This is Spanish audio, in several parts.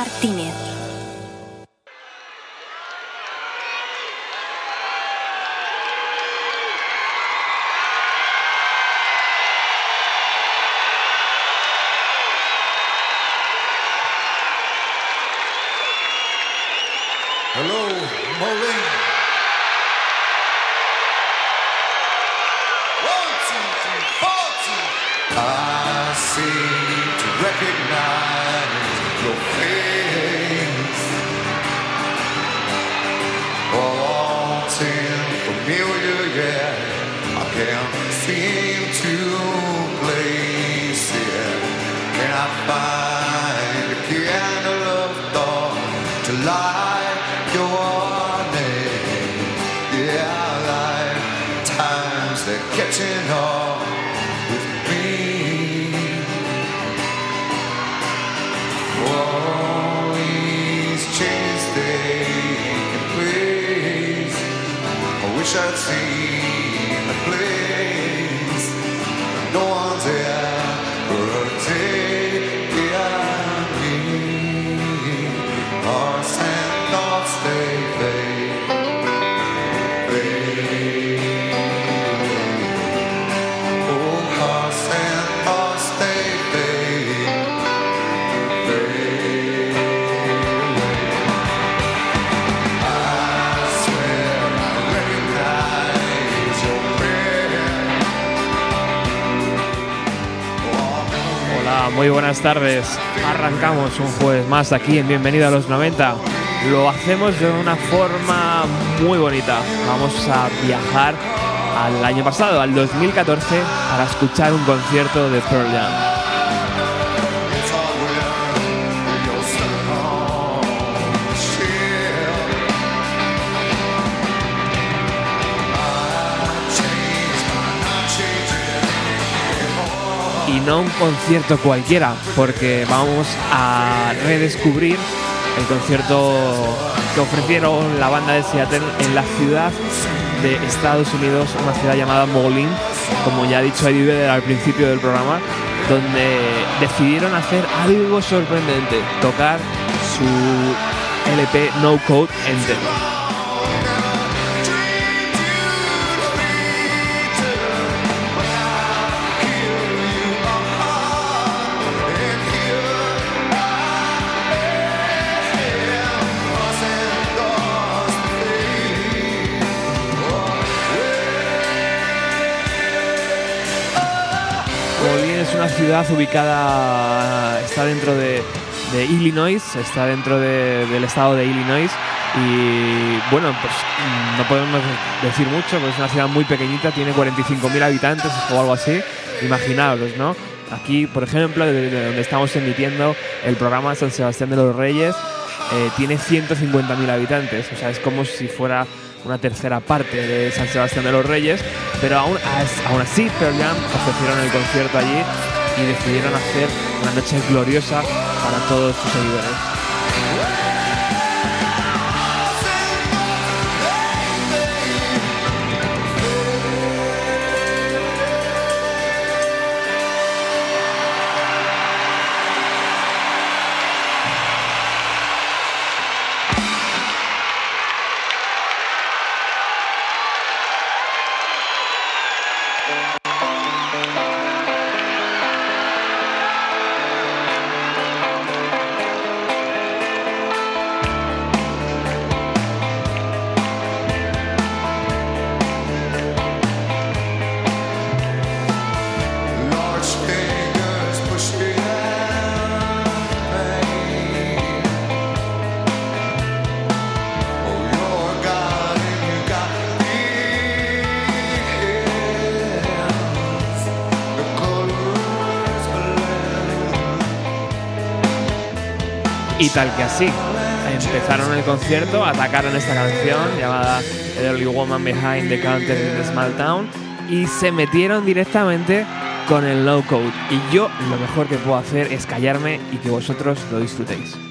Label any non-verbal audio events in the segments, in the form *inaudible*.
Martínez. Tardes. Arrancamos un jueves más aquí en Bienvenido a los 90. Lo hacemos de una forma muy bonita. Vamos a viajar al año pasado, al 2014, para escuchar un concierto de Pearl Jam. No un concierto cualquiera, porque vamos a redescubrir el concierto que ofrecieron la banda de Seattle en la ciudad de Estados Unidos, una ciudad llamada Moline, como ya ha dicho Eddie al principio del programa, donde decidieron hacer algo sorprendente, tocar su LP No Code entero. Una ciudad ubicada, está dentro de, de Illinois, está dentro de- del estado de Illinois y bueno, pues mm, no podemos decir mucho, porque es una ciudad muy pequeñita, tiene 45.000 habitantes o algo así, imaginaos, ¿no? Aquí, por ejemplo, desde donde estamos emitiendo el programa San Sebastián de los Reyes, eh, tiene 150.000 habitantes, o sea, es como si fuera una tercera parte de San Sebastián de los Reyes, pero aún, aún así Pearl Jam ofrecieron el concierto allí y decidieron hacer una noche gloriosa para todos sus seguidores. Tal que así, empezaron el concierto, atacaron esta canción llamada The Only Woman Behind the Counter in a Small Town y se metieron directamente con el low code. Y yo lo mejor que puedo hacer es callarme y que vosotros lo disfrutéis.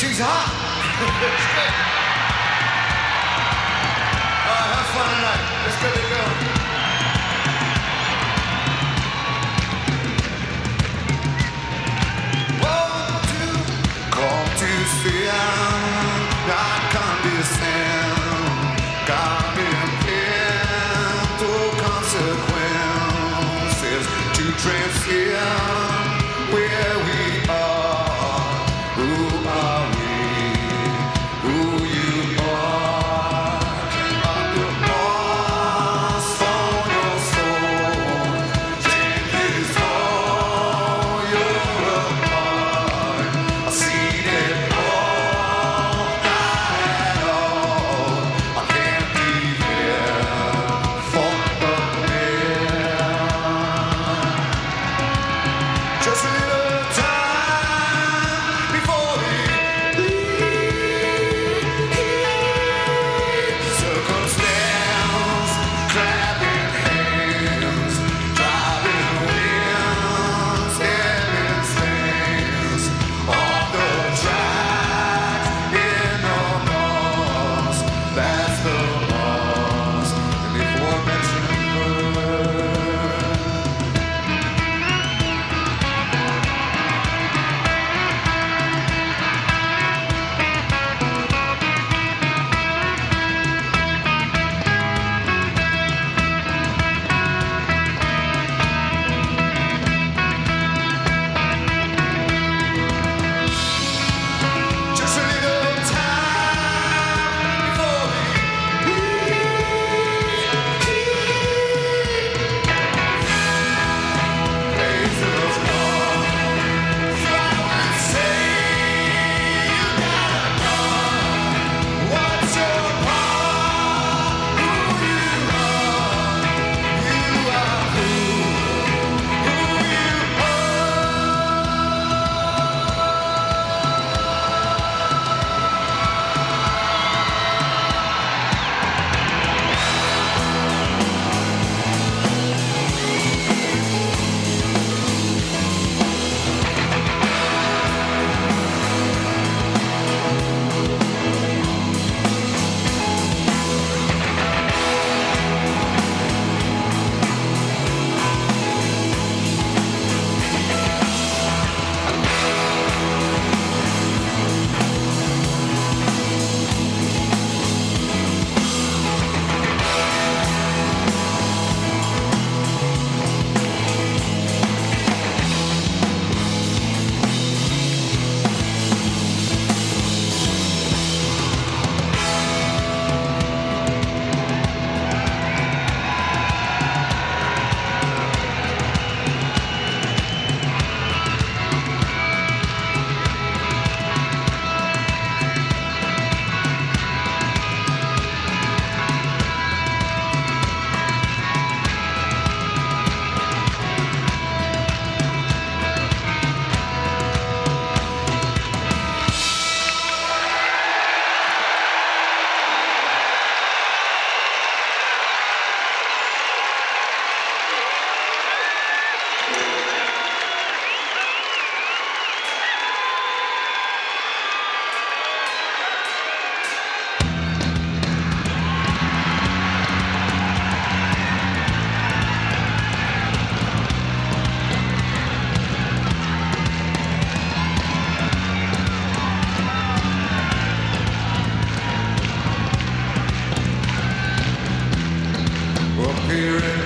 she's hot. *laughs* it's good. All right, have fun tonight. It's good to go.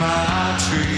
my tree.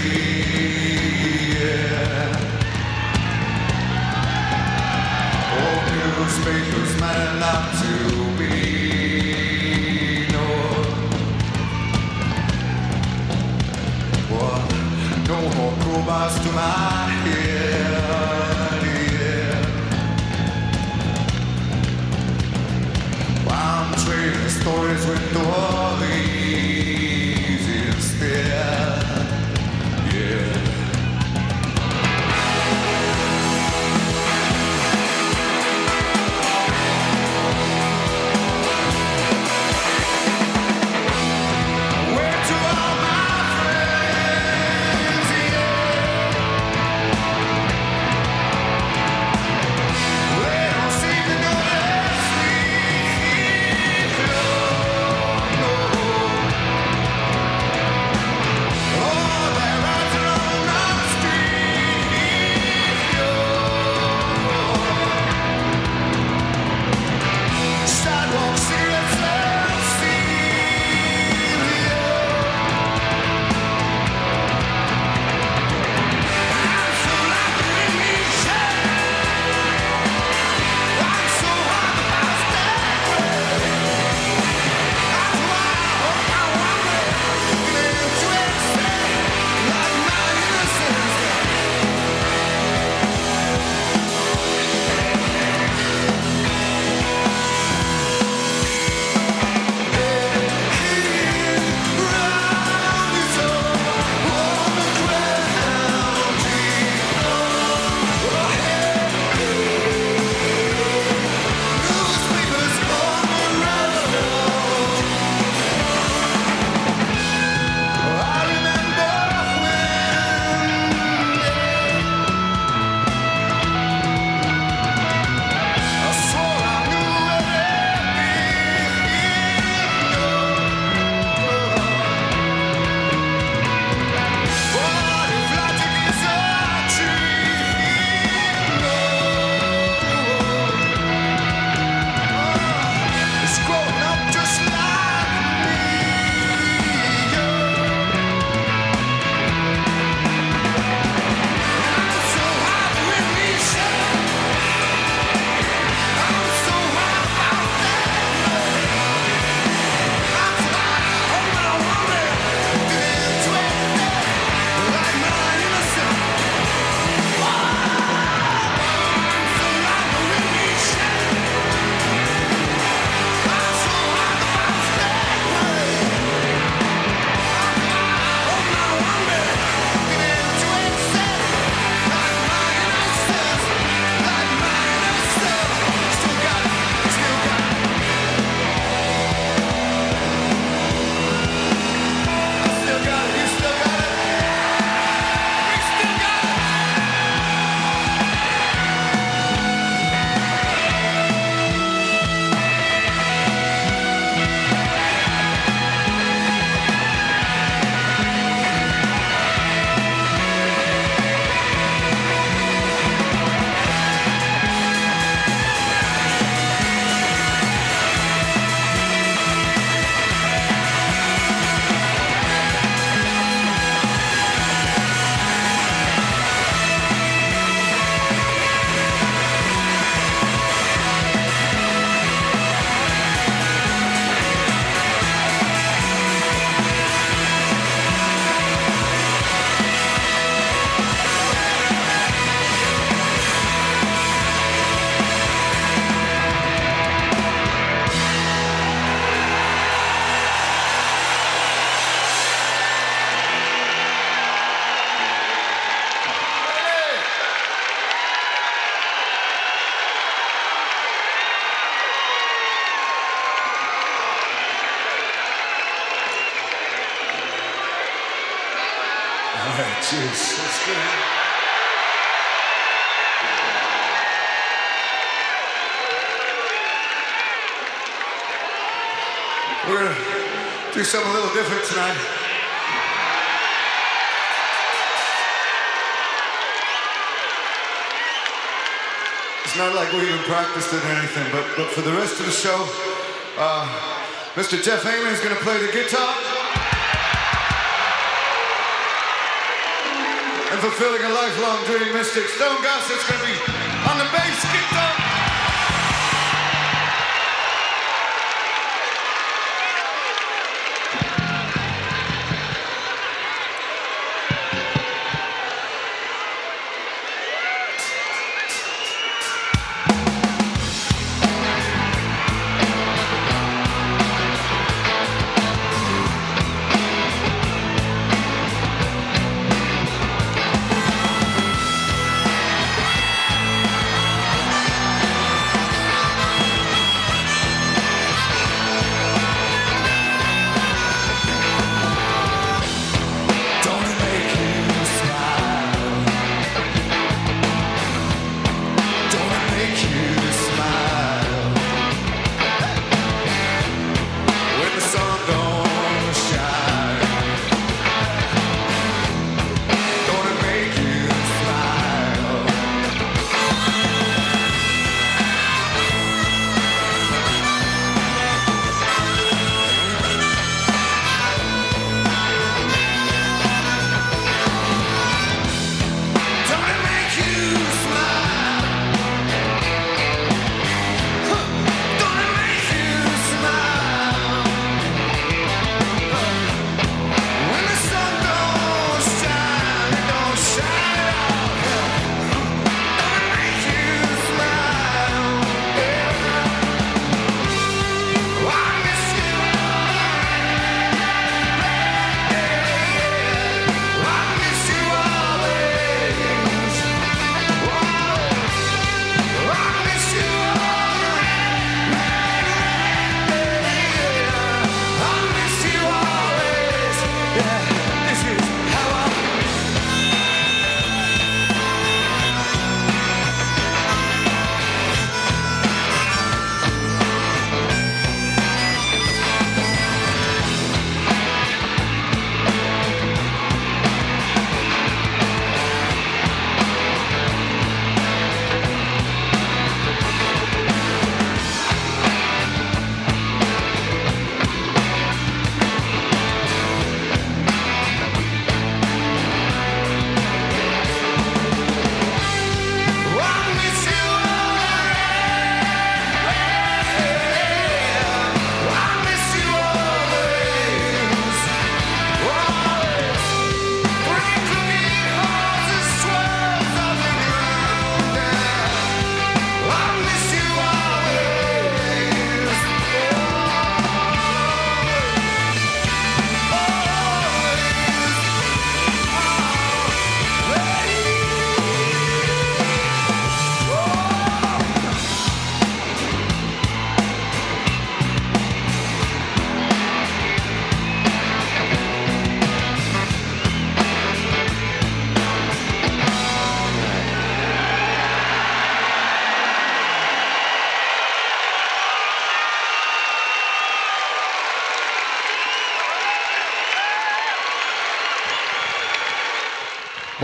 different tonight. It's not like we even practiced it or anything, but, but for the rest of the show, uh, Mr. Jeff Heyman is going to play the guitar. And fulfilling a lifelong dream, Mystic Stone Goss is going to be on the bass guitar.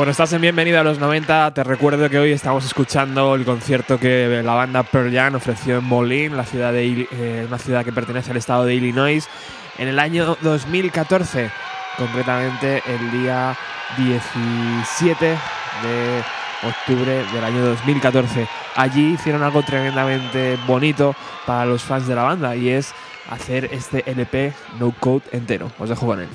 Bueno, estás en Bienvenido a los 90. Te recuerdo que hoy estamos escuchando el concierto que la banda Pearl Jam ofreció en Moline, la ciudad de, eh, una ciudad que pertenece al estado de Illinois, en el año 2014, concretamente el día 17 de octubre del año 2014. Allí hicieron algo tremendamente bonito para los fans de la banda y es hacer este LP No Code entero. Os dejo con él.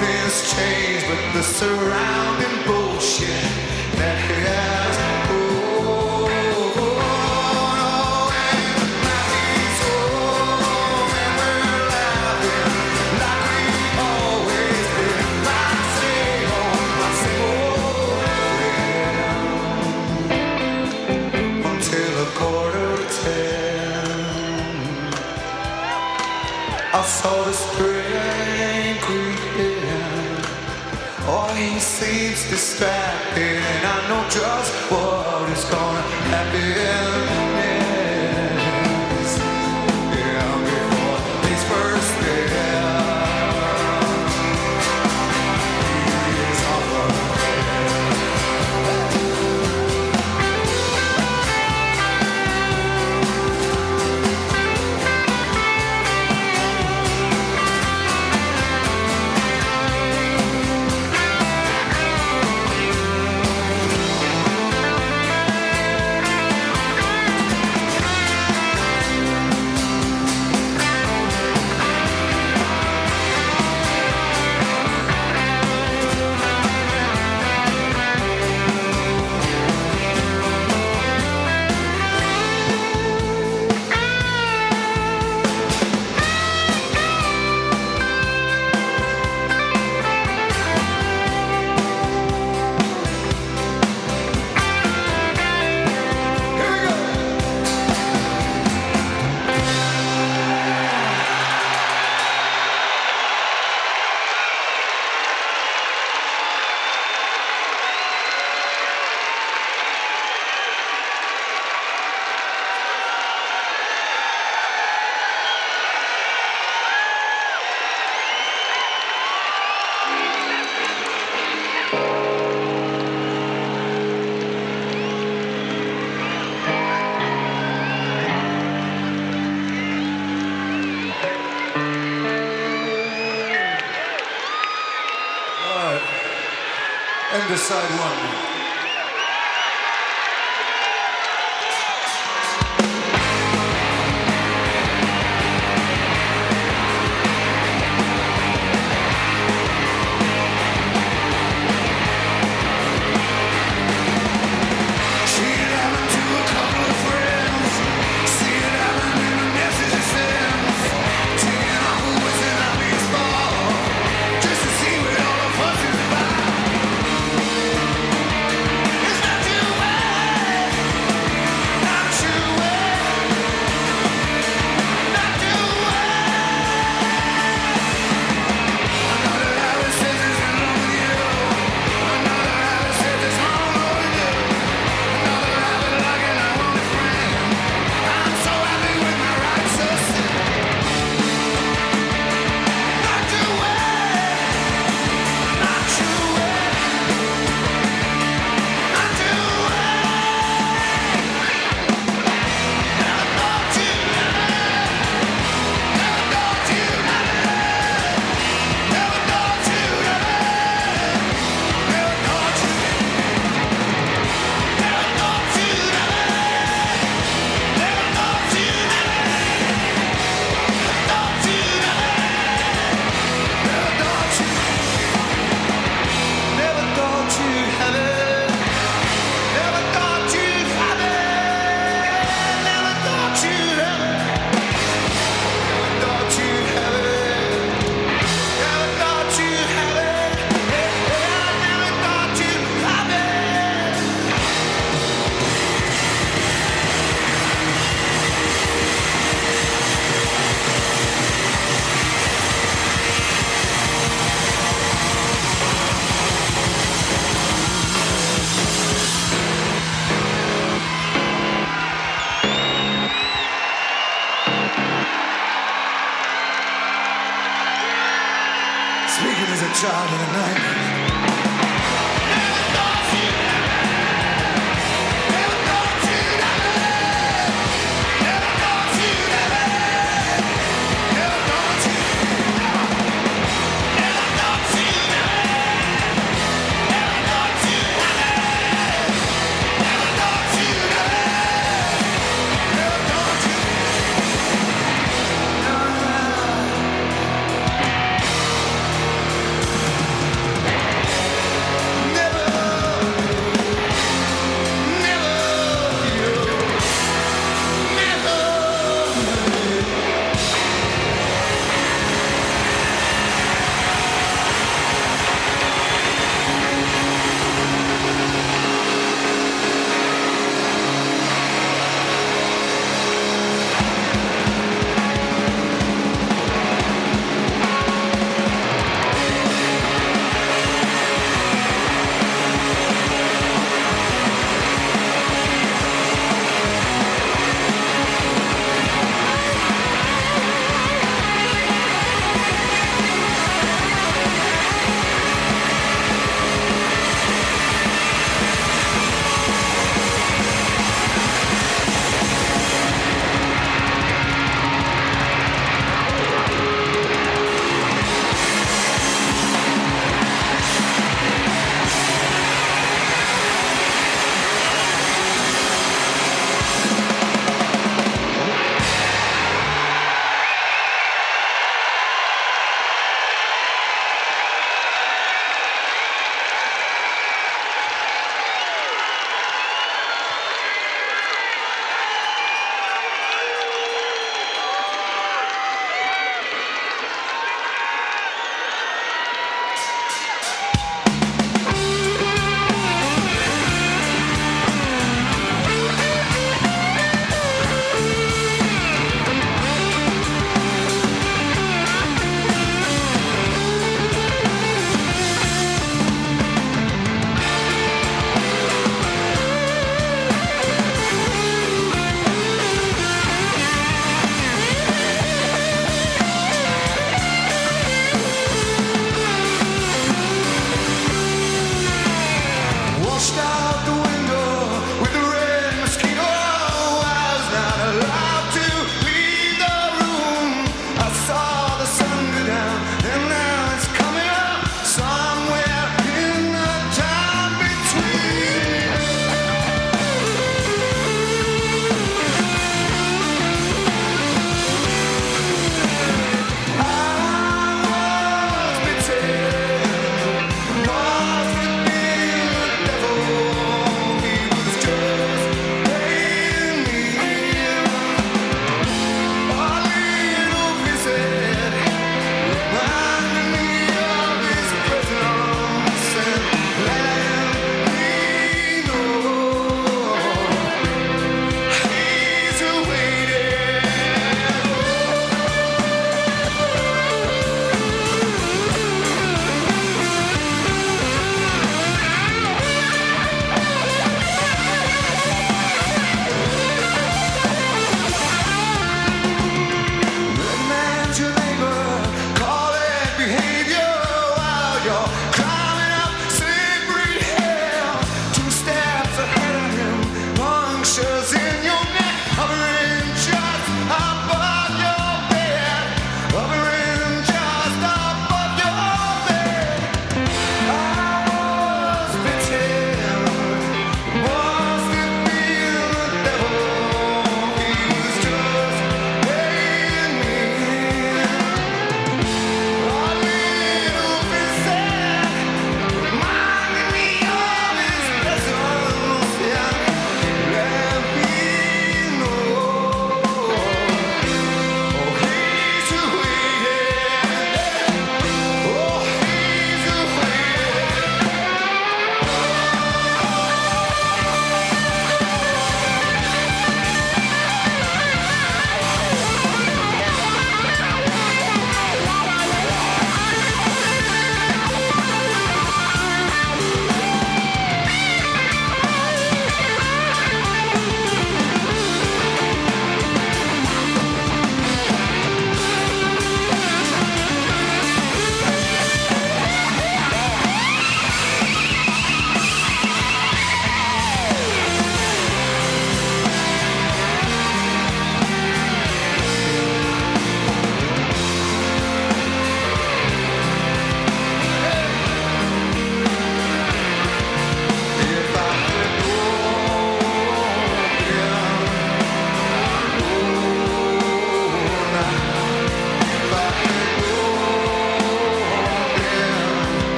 this change, but the surrounding bullshit. gets distracted, and I know just what.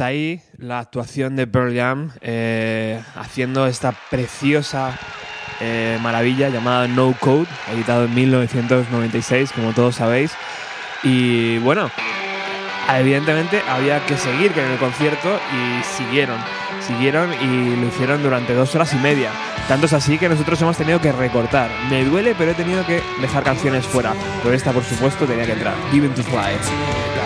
Hasta ahí la actuación de Pearl Jam eh, haciendo esta preciosa eh, maravilla llamada No Code, editado en 1996, como todos sabéis. Y bueno, evidentemente había que seguir con el concierto y siguieron, siguieron y lo hicieron durante dos horas y media. Tanto es así que nosotros hemos tenido que recortar. Me duele, pero he tenido que dejar canciones fuera. Pero esta, por supuesto, tenía que entrar. Given to Fly.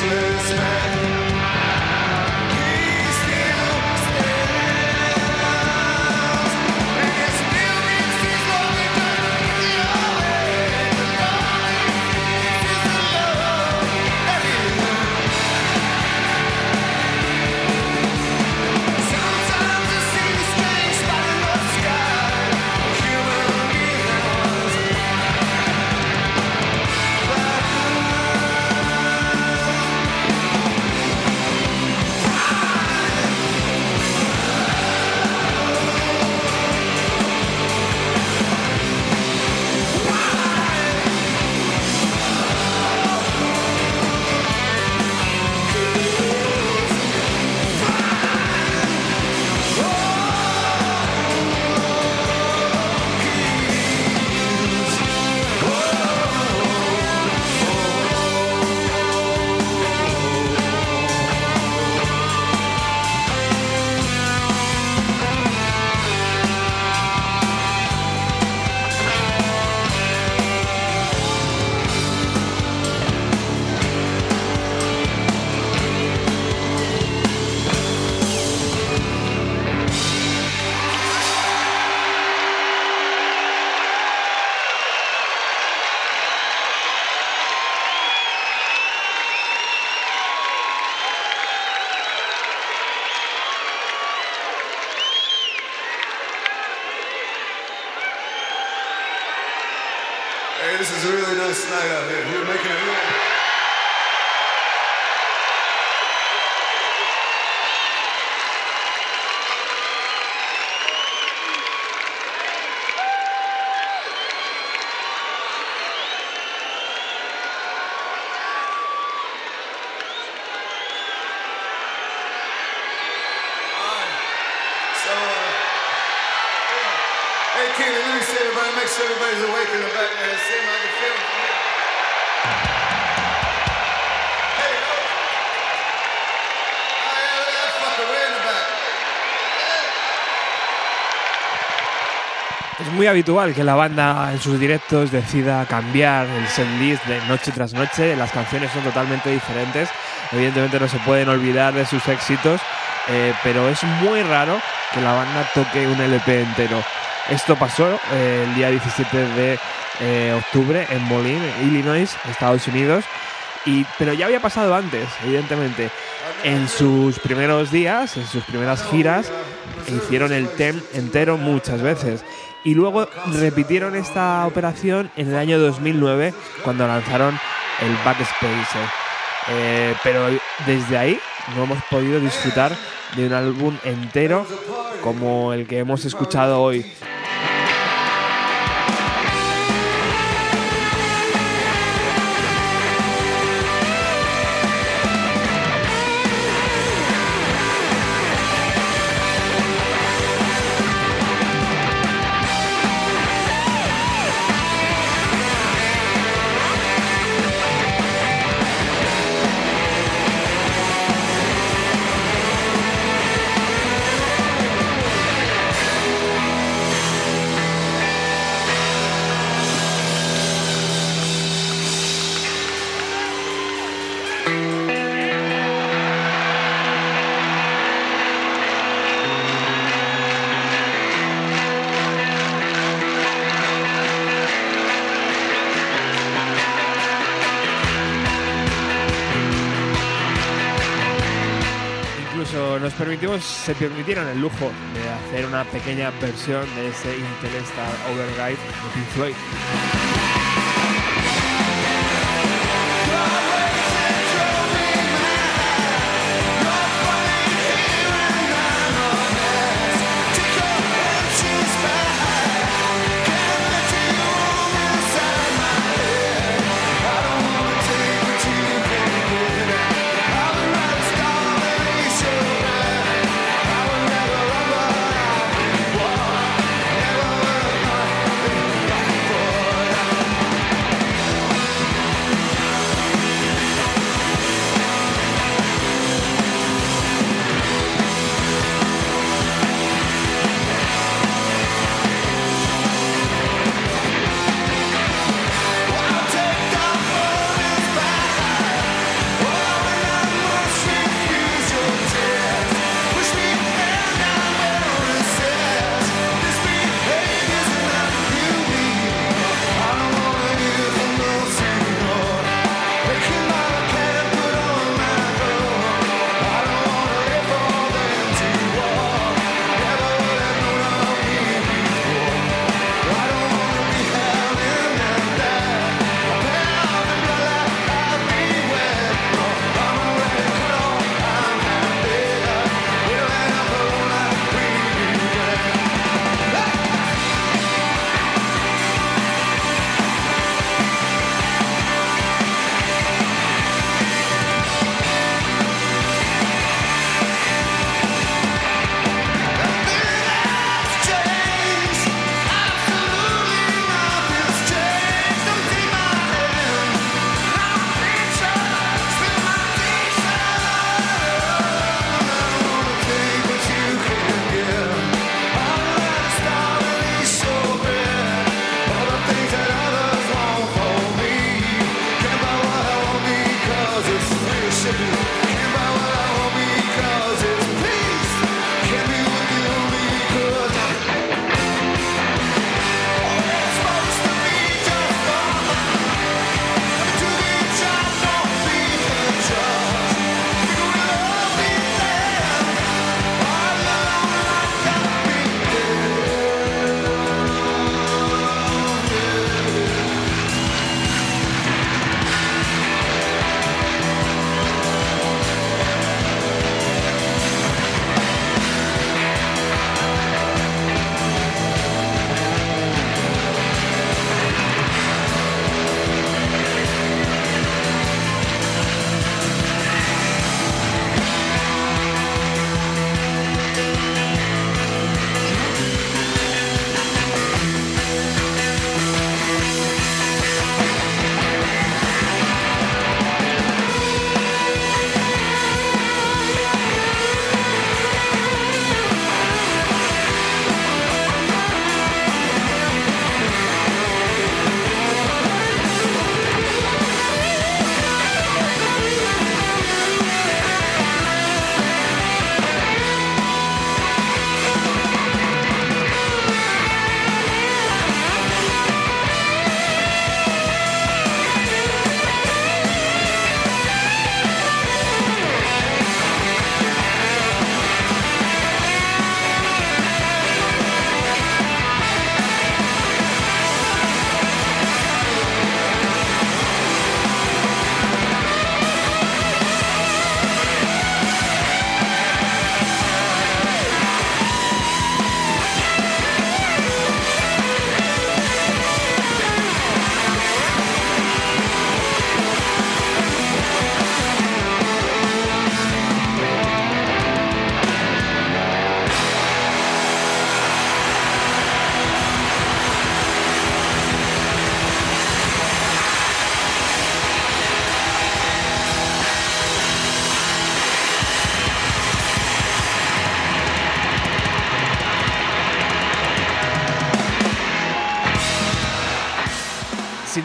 Christmas man. Muy habitual que la banda en sus directos decida cambiar el setlist de noche tras noche. Las canciones son totalmente diferentes. Evidentemente no se pueden olvidar de sus éxitos, eh, pero es muy raro que la banda toque un LP entero. Esto pasó eh, el día 17 de eh, octubre en Moline, Illinois, Estados Unidos. Y, pero ya había pasado antes, evidentemente. en sus primeros días, en sus primeras giras, hicieron el TEM entero muchas veces. Y luego repitieron esta operación en el año 2009 cuando lanzaron el Backspace. Eh, pero desde ahí no hemos podido disfrutar de un álbum entero como el que hemos escuchado hoy. Se permitieron el lujo de hacer una pequeña versión de ese Intelestar Override de Pink Floyd.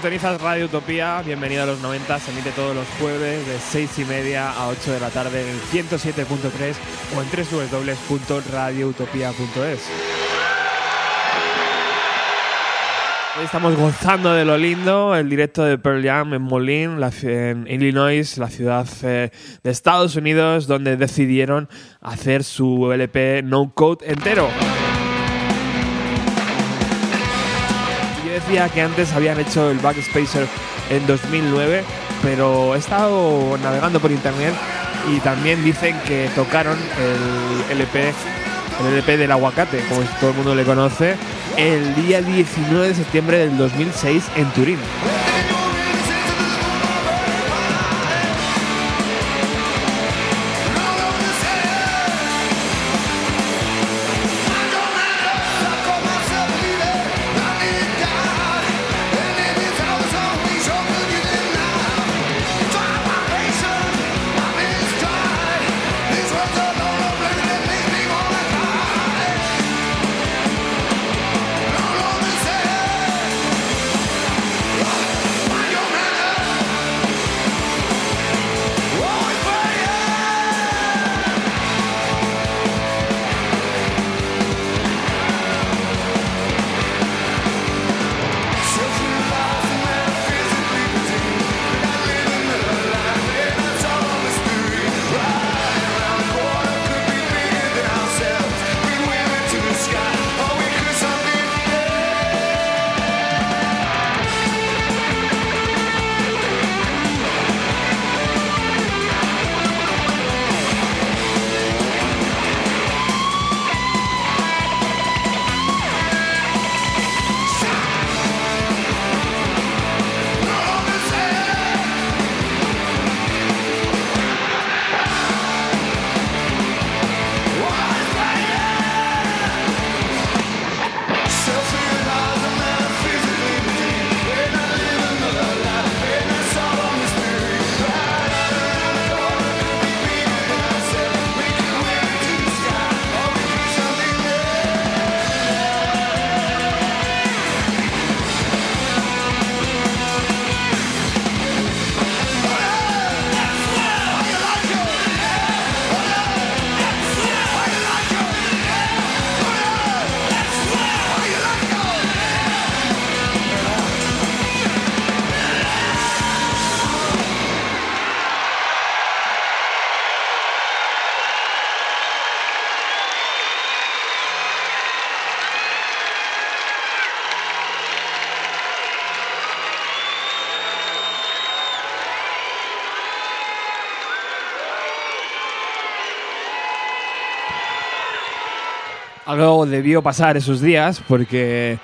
Radio Utopía, bienvenido a los 90, se emite todos los jueves de 6 y media a 8 de la tarde en el 107.3 o en www.radioutopía.es. Hoy estamos gozando de lo lindo, el directo de Pearl Jam en Moline, en Illinois, la ciudad eh, de Estados Unidos, donde decidieron hacer su LP No Code entero. Decía que antes habían hecho el Backspacer en 2009, pero he estado navegando por internet y también dicen que tocaron el LP, el LP del aguacate, como todo el mundo le conoce, el día 19 de septiembre del 2006 en Turín. Debió pasar esos días porque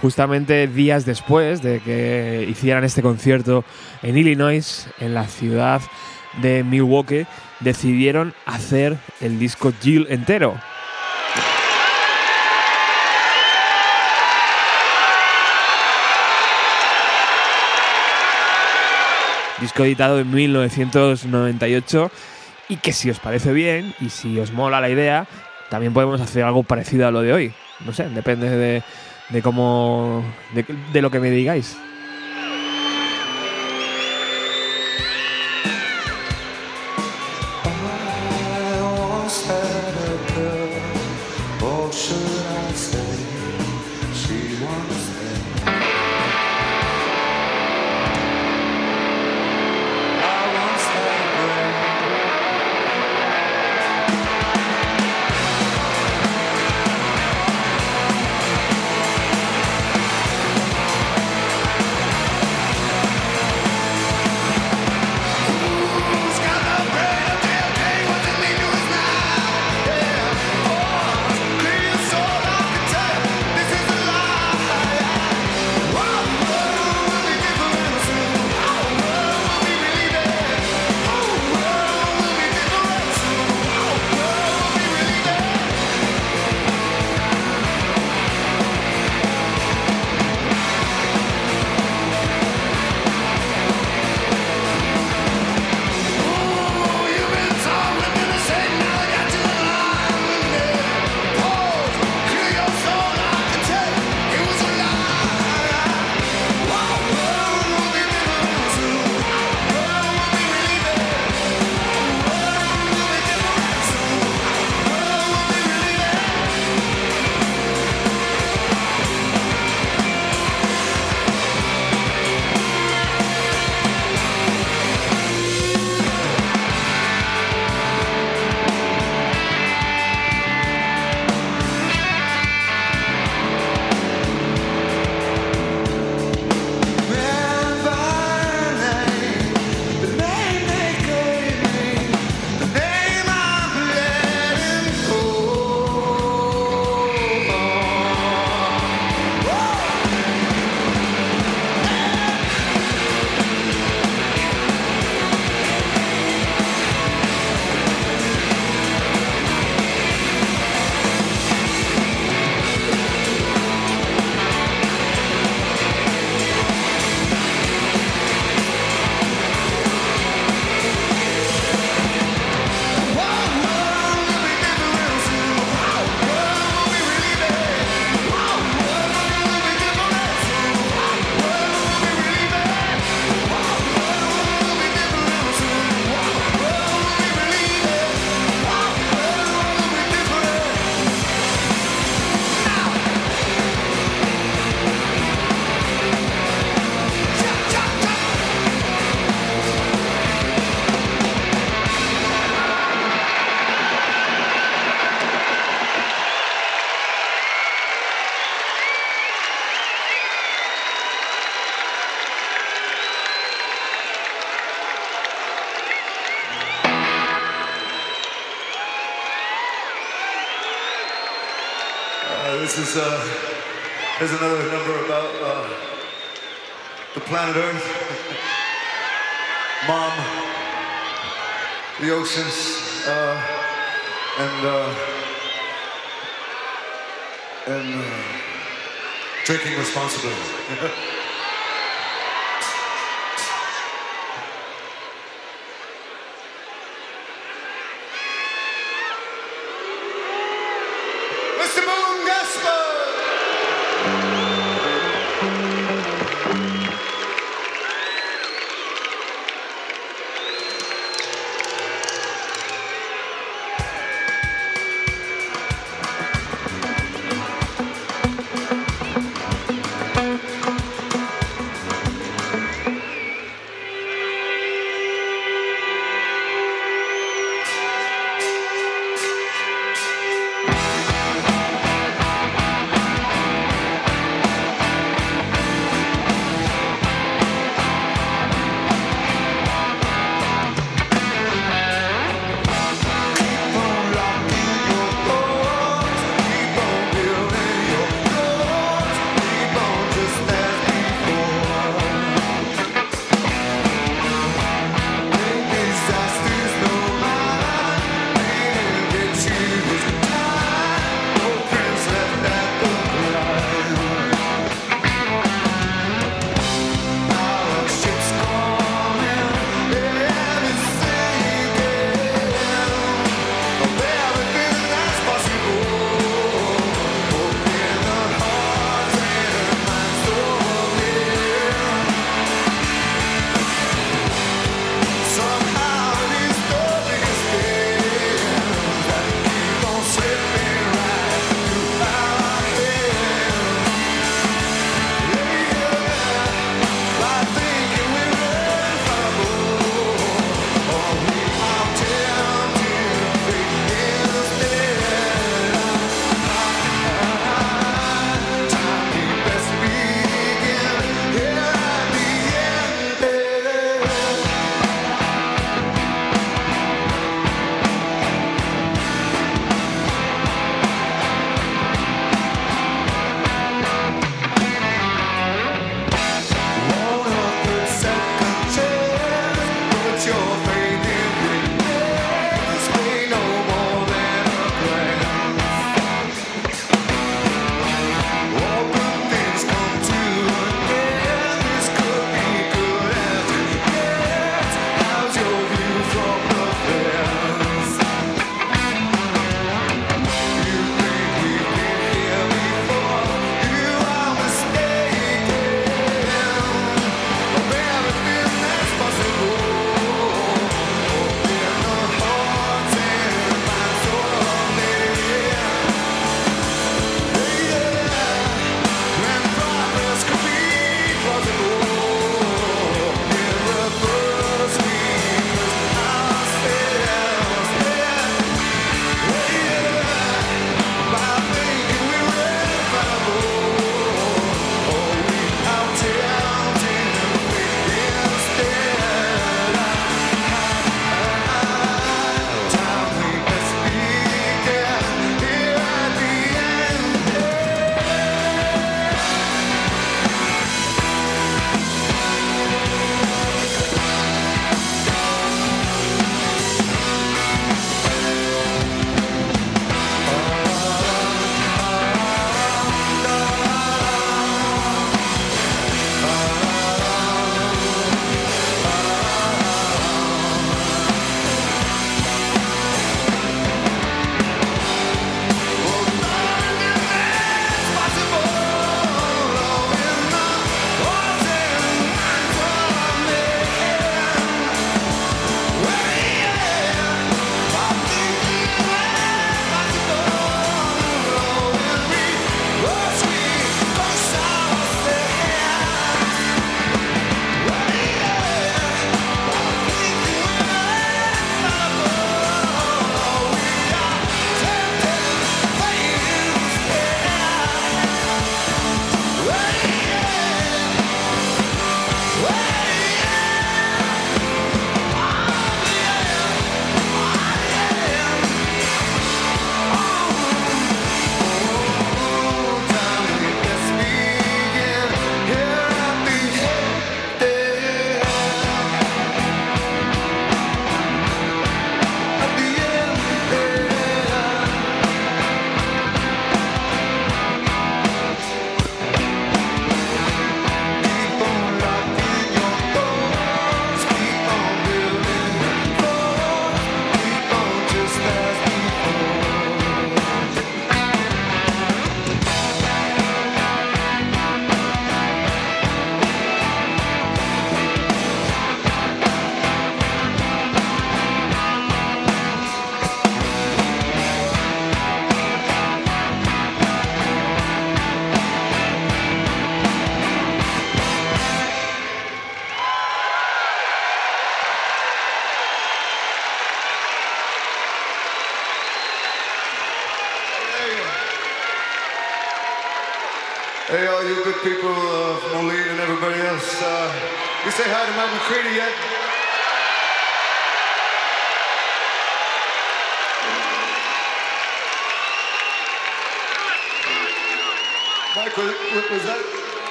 justamente días después de que hicieran este concierto en Illinois, en la ciudad de Milwaukee, decidieron hacer el disco Jill entero. Disco editado en 1998 y que si os parece bien y si os mola la idea, también podemos hacer algo parecido a lo de hoy. No sé, depende de, de cómo. De, de lo que me digáis. Oceans, uh, and uh, and uh, drinking responsibly.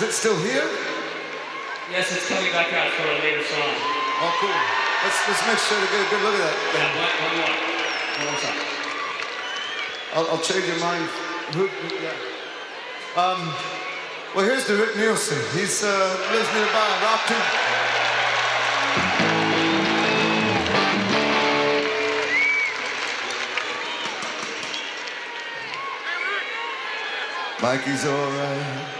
Is it still here? Yes, it's coming back out for a later song. Oh, cool. Let's let's make sure to get a good look at that. Yeah, one, one more. One more song. I'll, I'll change your mind. Yeah. Um, well, here's the Rick Nielsen. He's uh, lives nearby Rockton. Mikey's alright.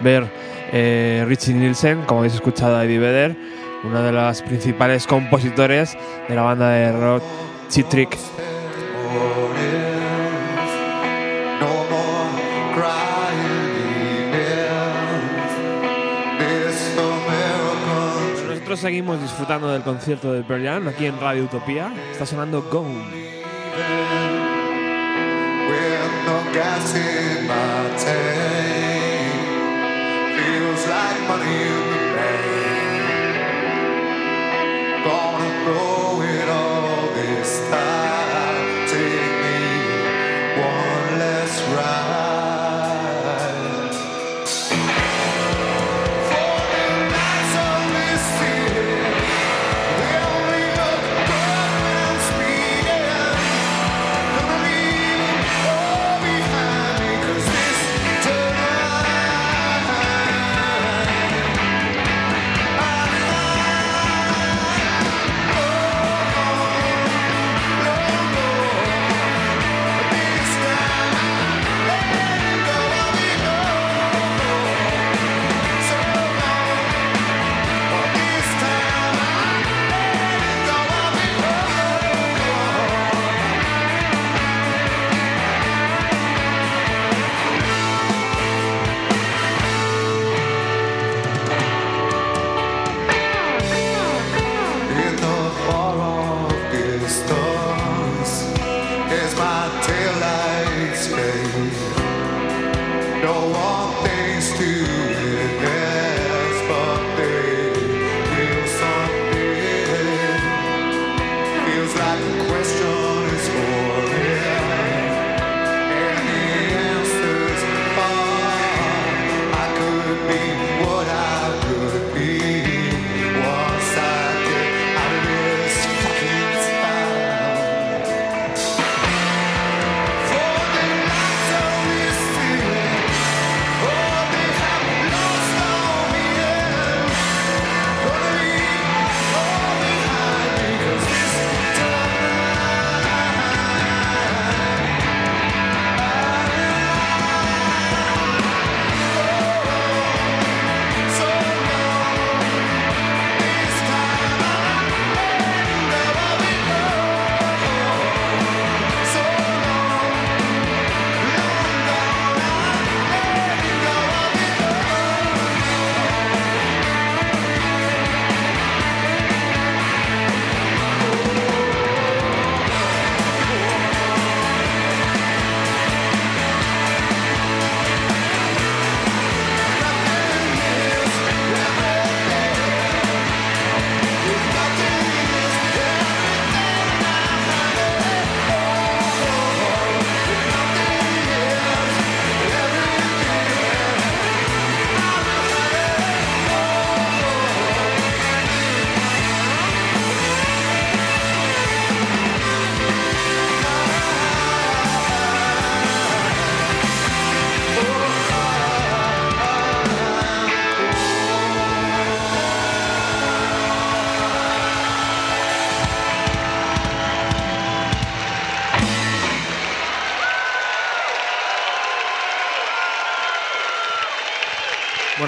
ver eh, Richie Nielsen, como habéis escuchado a Eddie Vedder, uno de los principales compositores de la banda de rock Trick. American Nosotros seguimos disfrutando del concierto de Pearl Jam aquí en Radio Utopía. Está sonando gas in my tank. Gonna blow it all this time. No one thinks to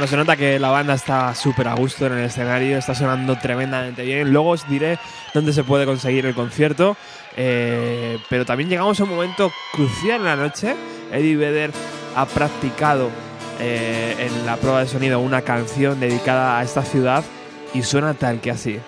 se nota que la banda está súper a gusto en el escenario, está sonando tremendamente bien. Luego os diré dónde se puede conseguir el concierto. eh, pero también llegamos a un momento crucial en la noche. Eddie Vedder ha practicado eh, en la prueba de sonido una canción dedicada a esta ciudad y suena tal que así.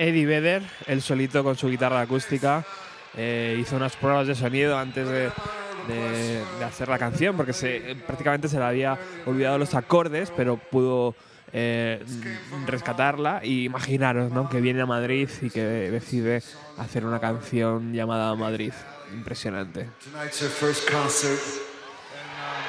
Eddie Vedder, él solito con su guitarra acústica. Eh, hizo unas pruebas de sonido antes de, hacer la canción, porque prácticamente se le había olvidado los acordes, pero pudo eh, rescatarla. Y imaginaros, ¿no? Que viene a Madrid y que decide hacer una canción llamada Madrid. Impresionante.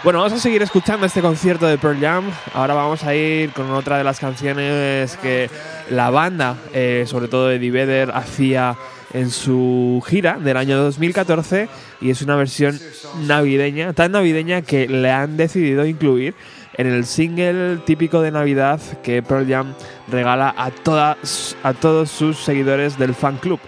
Bueno, vamos a seguir escuchando este concierto de Pearl Jam. Ahora vamos a ir con otra de las canciones que la banda, eh, sobre todo Eddie Vedder, hacía en su gira del año 2014 y es una versión navideña, tan navideña que le han decidido incluir en el single típico de Navidad que Pearl Jam regala a, todas, a todos sus seguidores del fan club.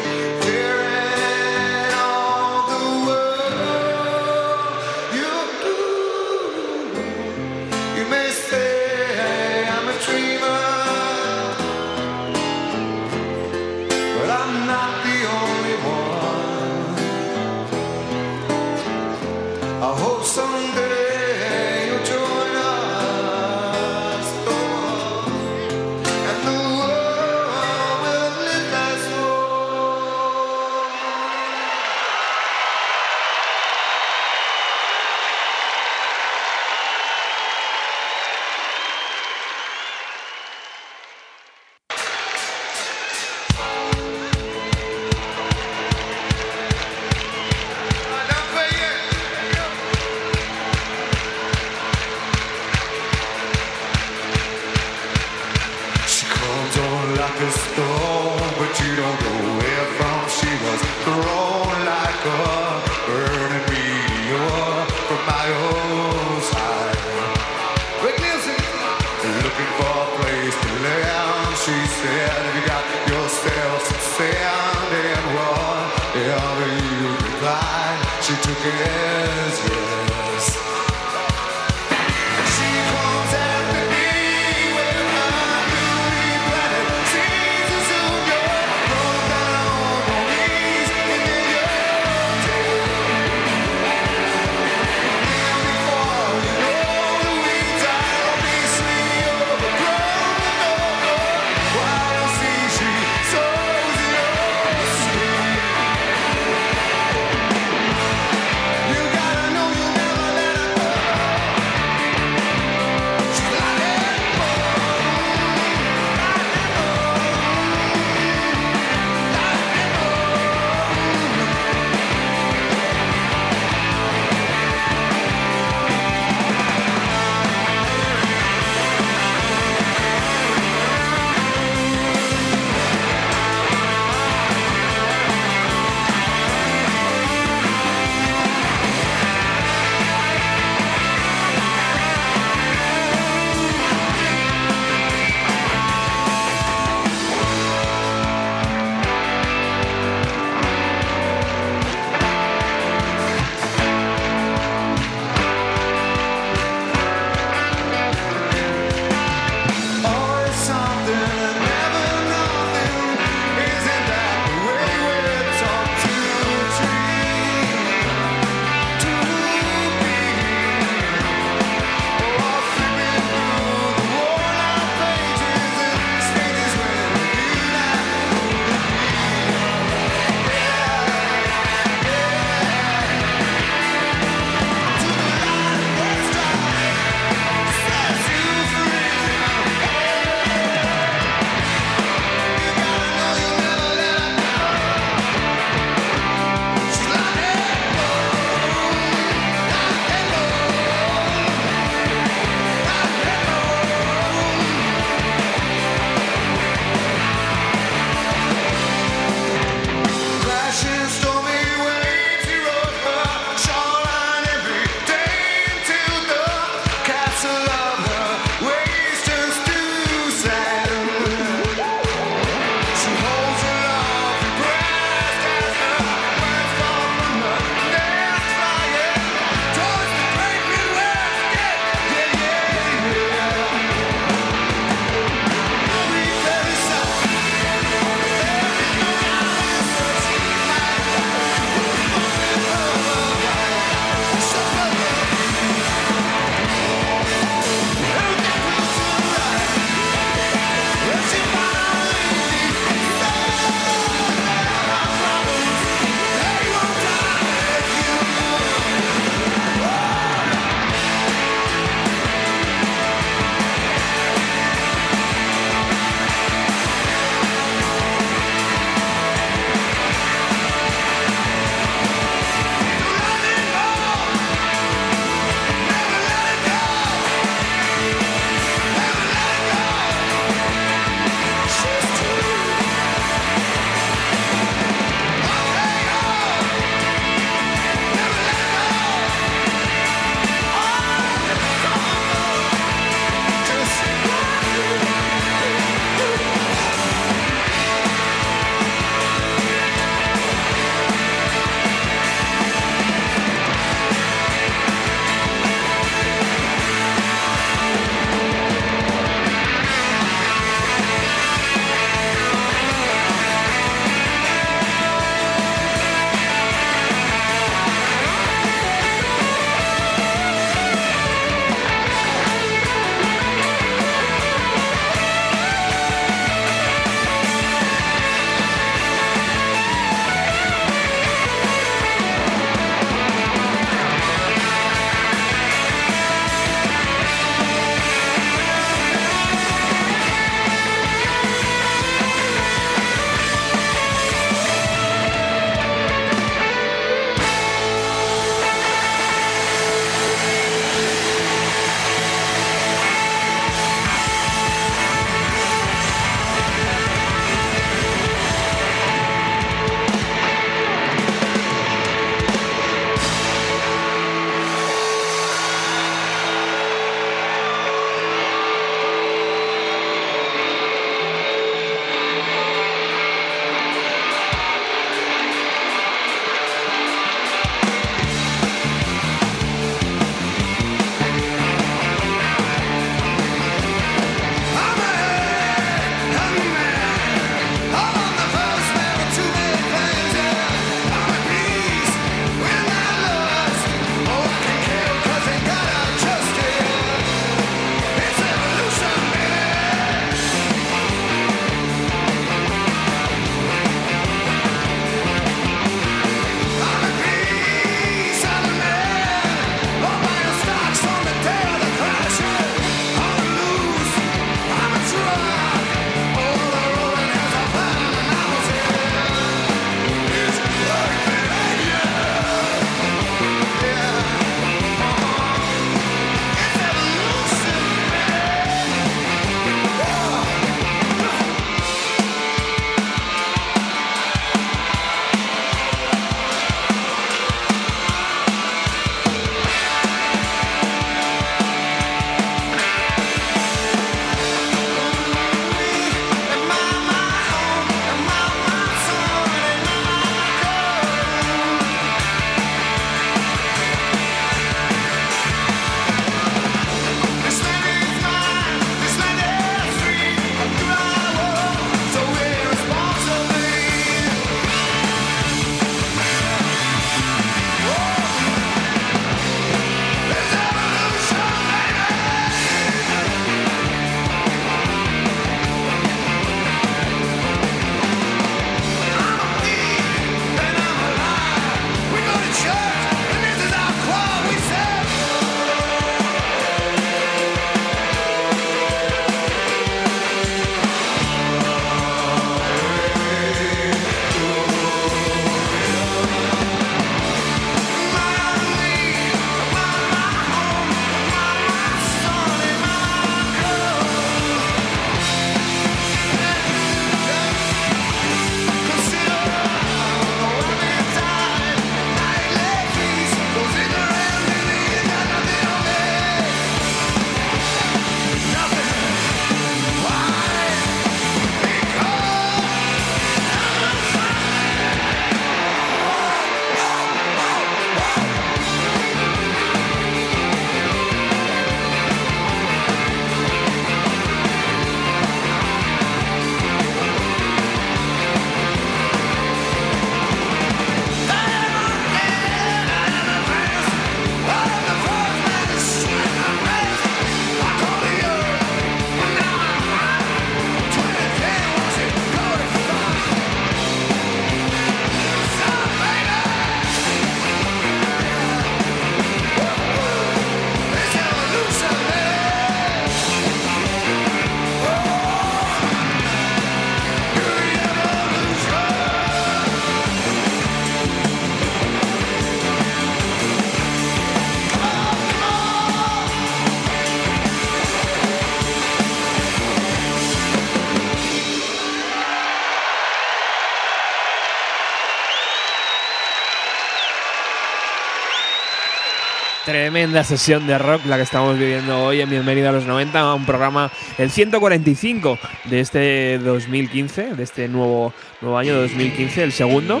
Tremenda sesión de rock la que estamos viviendo hoy en Bienvenido a los 90, a un programa, el 145 de este 2015, de este nuevo, nuevo año 2015, el segundo.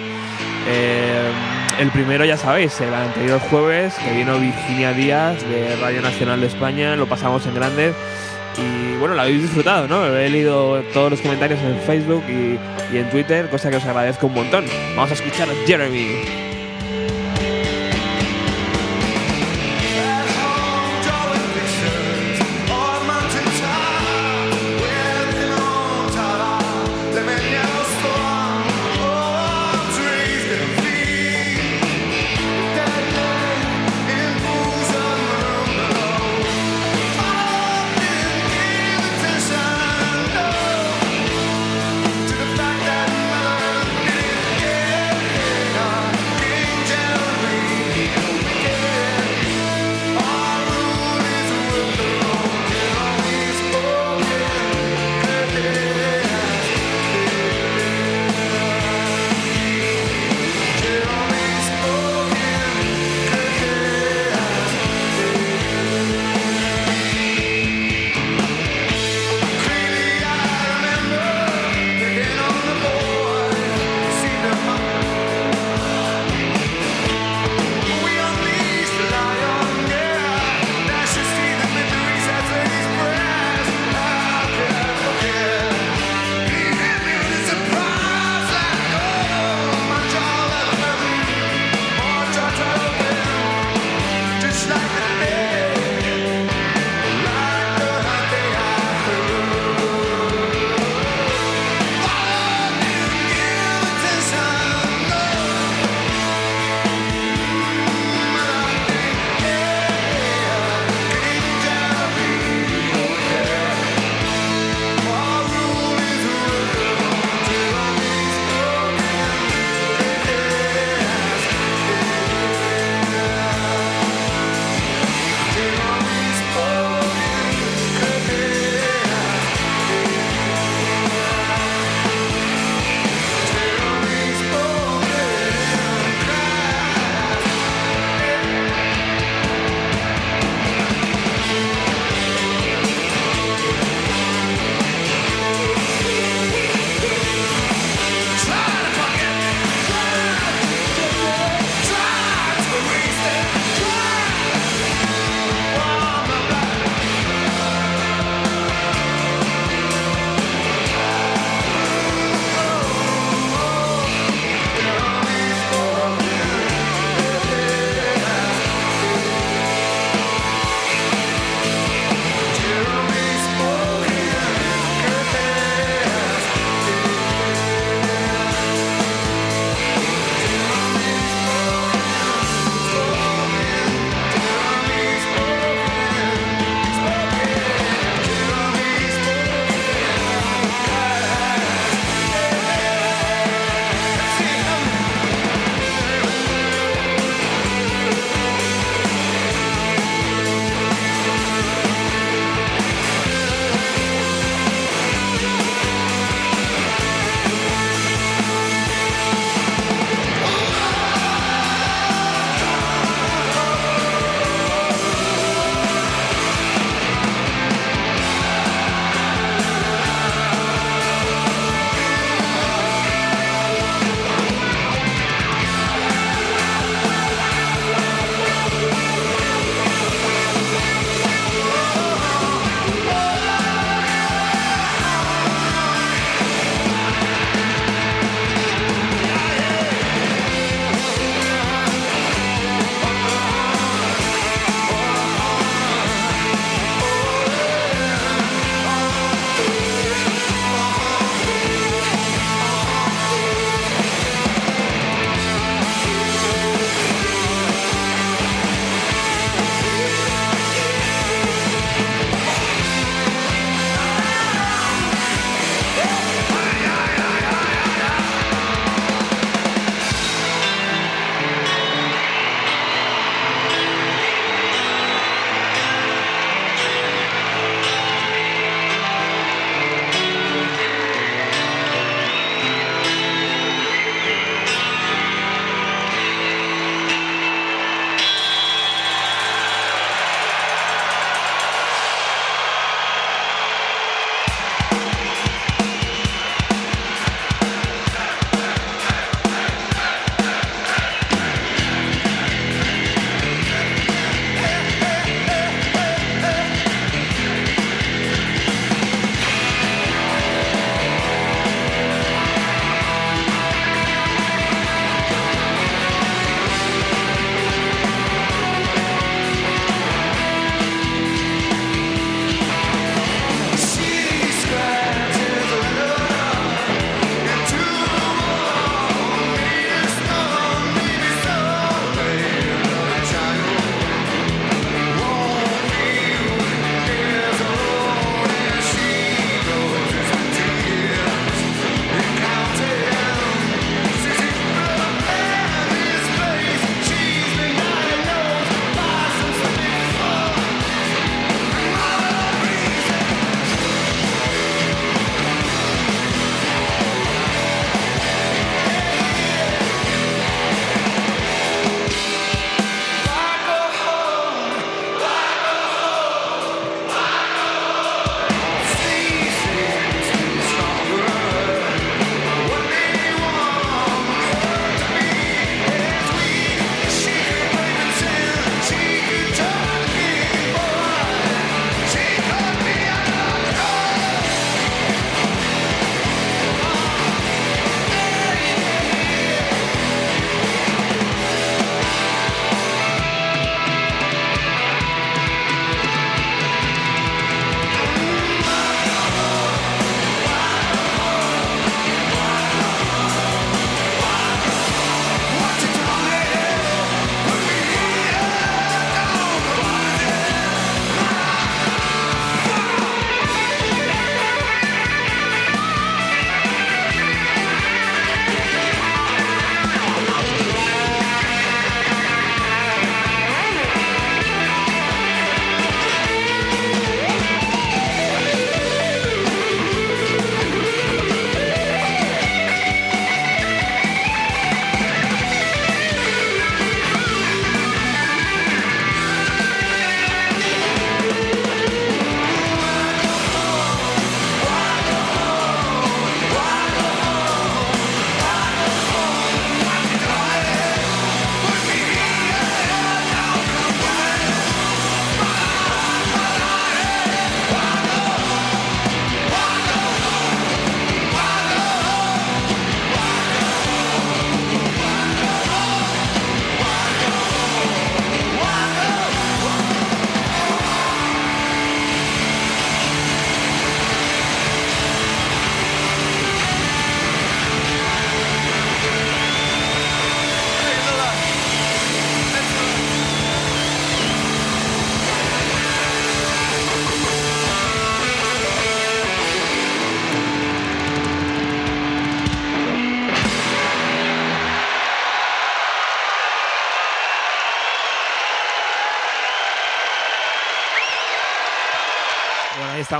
Eh, el primero, ya sabéis, el anterior jueves, que vino Virginia Díaz de Radio Nacional de España, lo pasamos en grande. Y bueno, lo habéis disfrutado, ¿no? He leído todos los comentarios en Facebook y, y en Twitter, cosa que os agradezco un montón. Vamos a escuchar a Jeremy.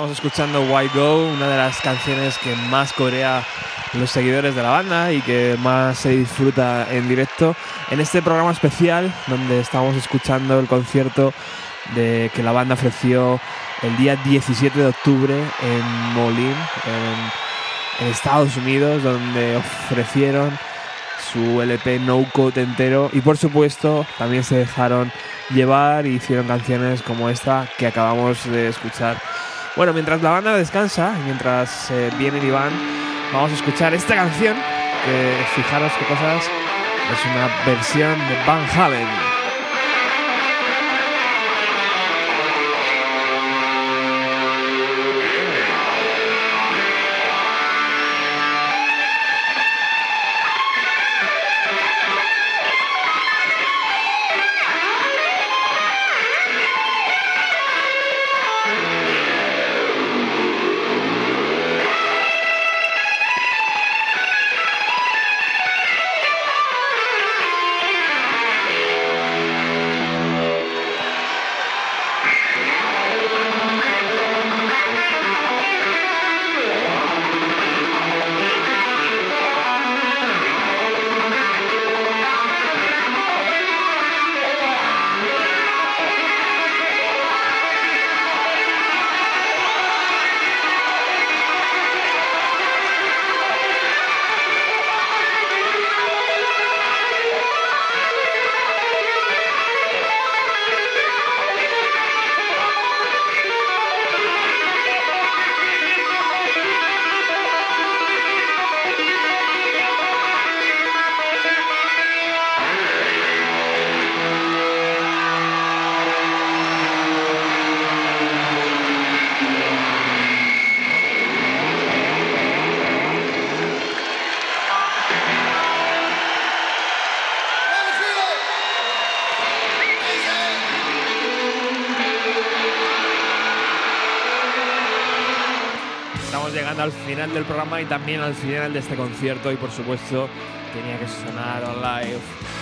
Ahí estamos escuchando Why Go, una de las canciones que más corea los seguidores de la banda y que más se disfruta en directo en este programa especial donde estamos escuchando el concierto de que la banda ofreció el día 17 de octubre en Moline, en, en Estados Unidos, donde ofrecieron su LP No Code entero y por supuesto también se dejaron llevar y hicieron canciones como esta que acabamos de escuchar. Bueno, mientras la banda descansa, mientras eh, vienen y van, vamos a escuchar esta canción que fijaros qué cosas es una versión de Van Halen. Llegando al final del programa y también al final de este concierto y por supuesto tenía que sonar live.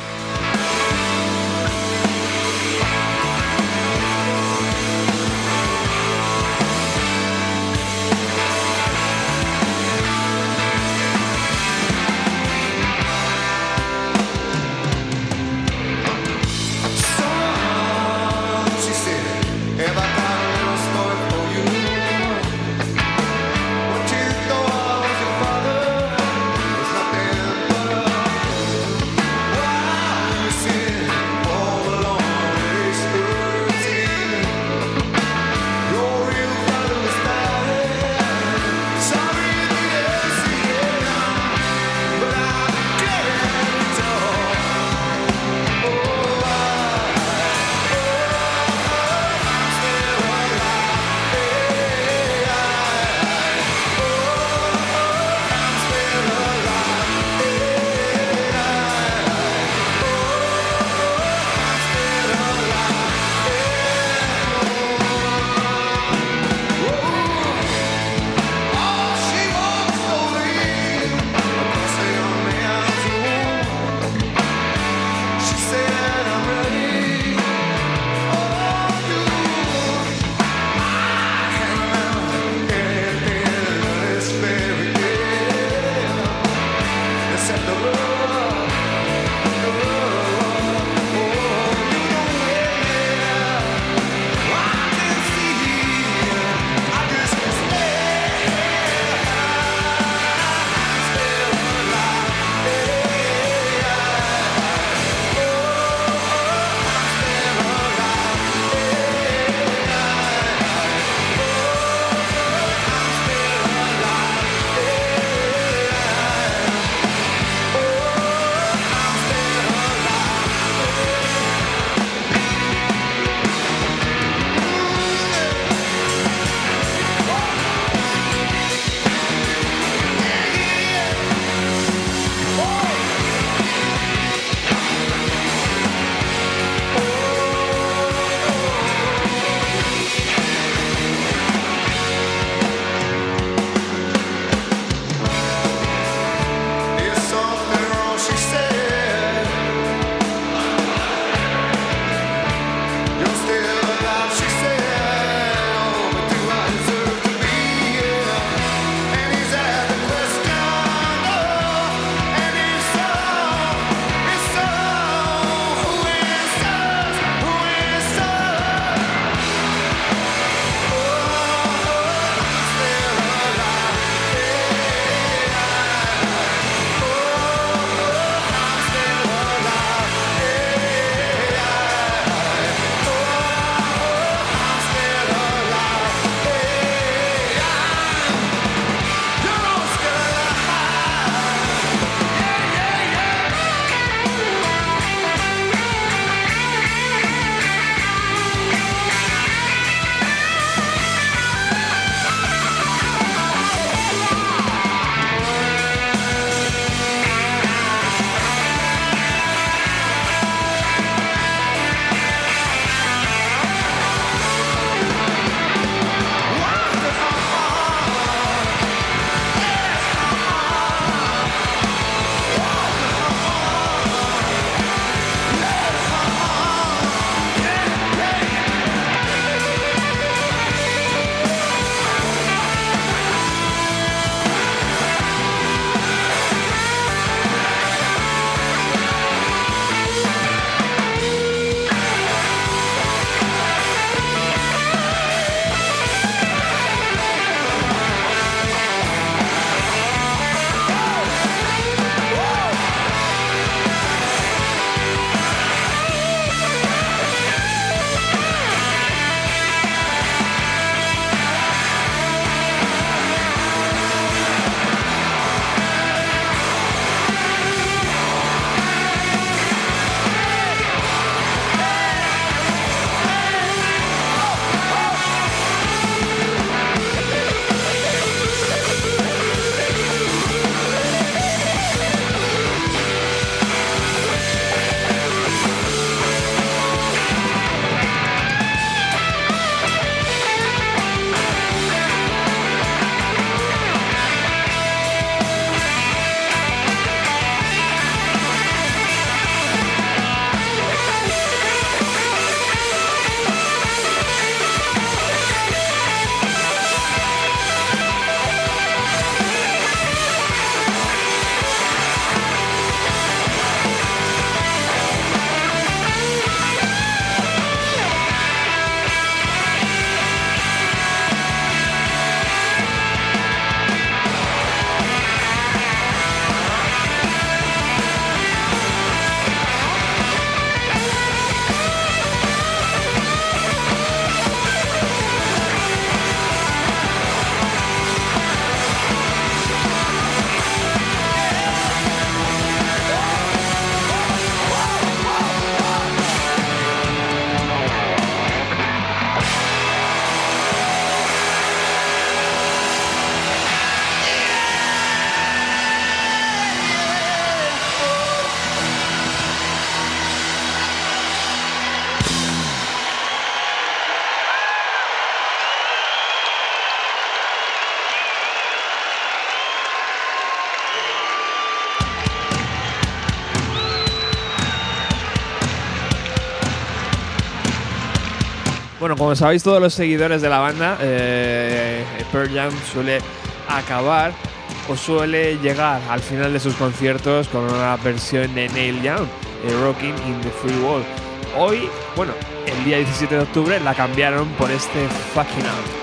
Bueno, como sabéis todos los seguidores de la banda, eh, Pearl Jam suele acabar o suele llegar al final de sus conciertos con una versión de Neil Young, eh, Rocking in the Free World. Hoy, bueno, el día 17 de octubre la cambiaron por este Fucking Out.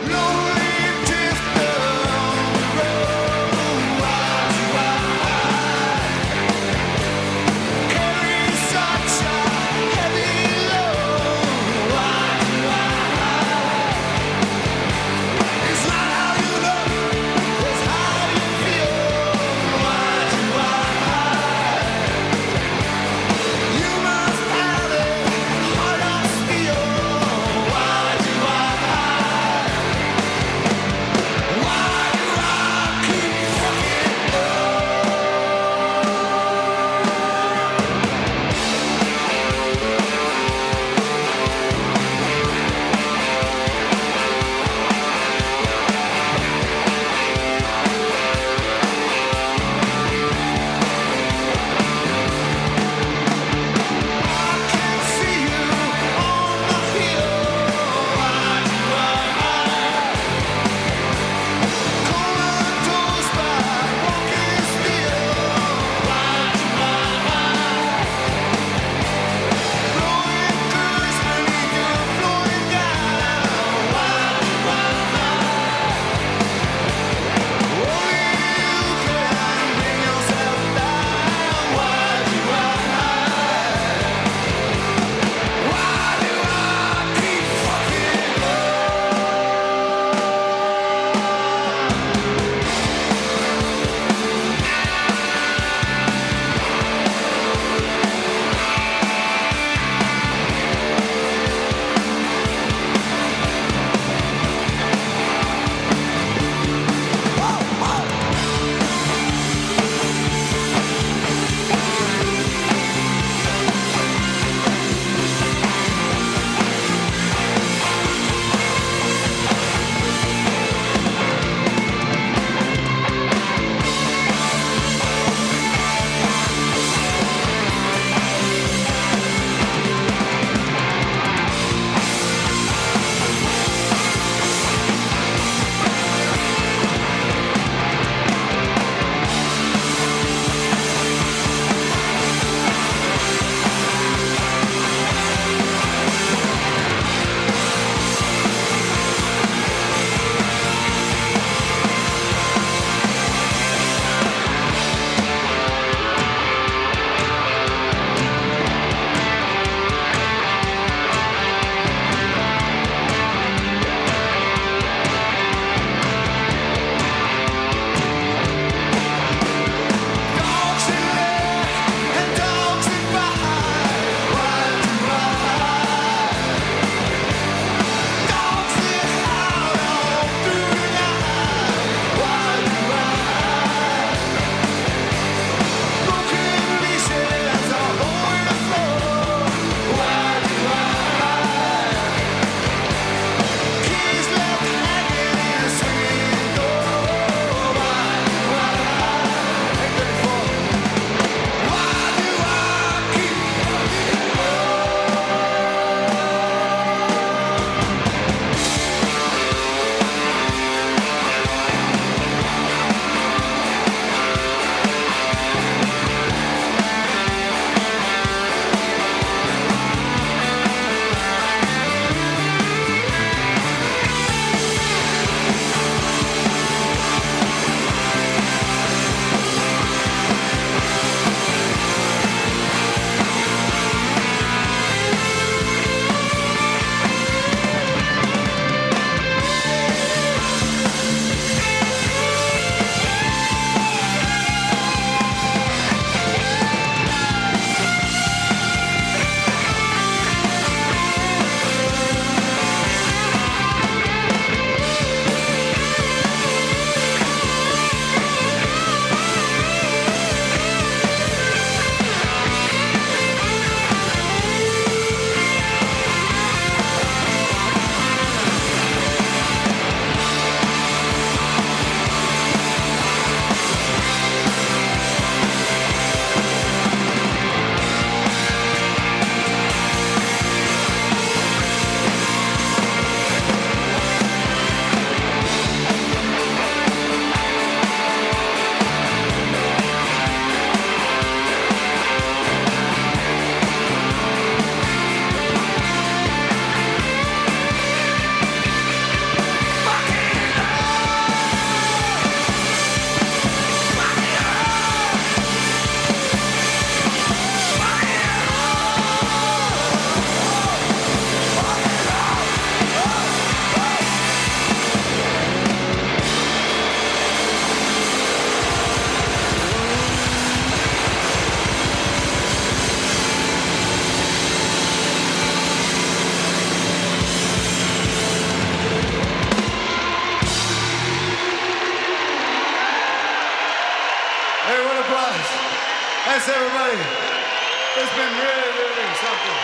Thanks. It's been really, really something.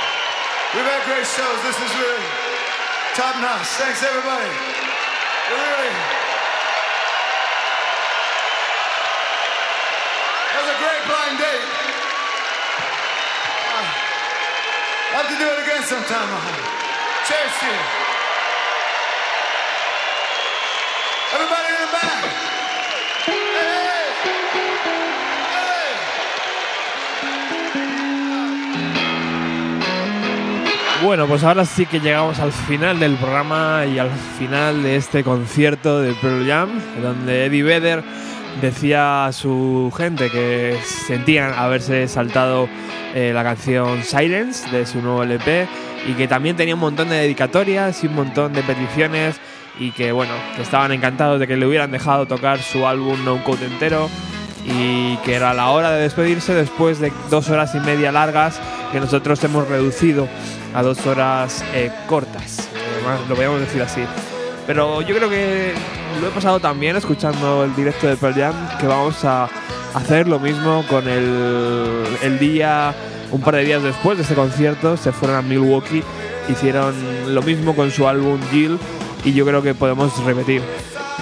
We've had great shows. This is really top notch. Thanks, everybody. It really. That was a great blind date. Uh, I'll have to do it again sometime. uh. Cheers to you. Everybody in the back. Bueno, pues ahora sí que llegamos al final del programa y al final de este concierto de Pearl Jam, donde Eddie Vedder decía a su gente que sentían haberse saltado eh, la canción Silence de su nuevo LP y que también tenía un montón de dedicatorias y un montón de peticiones y que bueno, que estaban encantados de que le hubieran dejado tocar su álbum No Code entero y que era la hora de despedirse después de dos horas y media largas que nosotros hemos reducido a dos horas eh, cortas, eh, más- lo podríamos decir así. Pero yo creo que lo he pasado también escuchando el directo de Pearl Jam, que vamos a hacer lo mismo con el, el día, un par de días después de este concierto, se fueron a Milwaukee, hicieron lo mismo con su álbum Jill y yo creo que podemos repetir.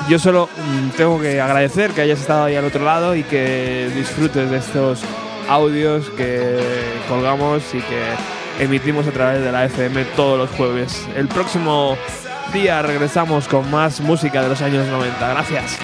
Yo solo mm, tengo que agradecer que hayas estado ahí al otro lado y que disfrutes de estos audios que colgamos y que emitimos a través de la FM todos los jueves. El próximo día regresamos con más música de los años 90. Gracias.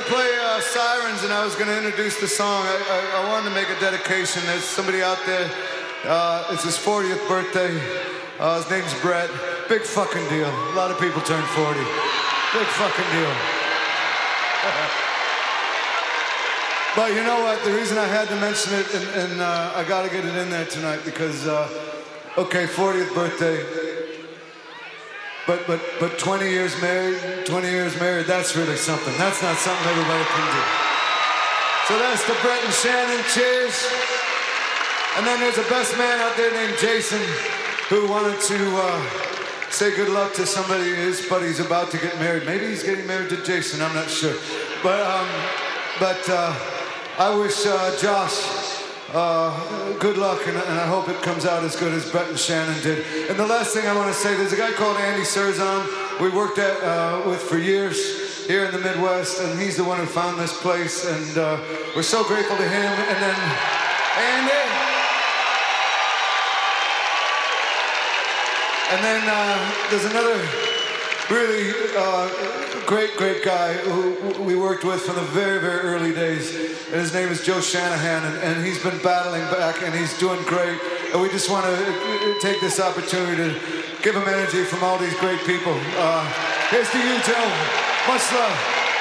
We're gonna play uh, Sirens, and I was gonna introduce the song. I, I, I wanted to make a dedication. There's somebody out there. Uh, it's his 40th birthday. Uh, his name's Brett. Big fucking deal. A lot of people turn 40. Big fucking deal. *laughs* But you know what? The reason I had to mention it, and, and uh, I got to get it in there tonight because, uh, okay, 40th birthday. But but but 20 years married, 20 years married. That's really something. That's not something everybody can do. So that's the Brett and Shannon. Cheers. And then there's a best man out there named Jason who wanted to uh, say good luck to somebody his buddy's about to get married. Maybe he's getting married to Jason. I'm not sure. But um, but uh, I wish uh, Josh uh, good luck, and, and I hope it comes out as good as Brett and Shannon did. And the last thing I want to say, there's a guy called Andy Serzon we worked at uh, with for years here in the Midwest, and he's the one who found this place, and uh, we're so grateful to him. And then Andy. And then uh, there's another really uh, great, great guy who we worked with from the very, very early days. And his name is Joe Shanahan, and, and he's been battling back, and he's doing great. And we just want to take this opportunity to give him energy from all these great people. Uh, here's to you, Joe. Much love.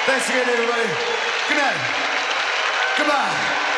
Thanks again, everybody. Good night. Goodbye.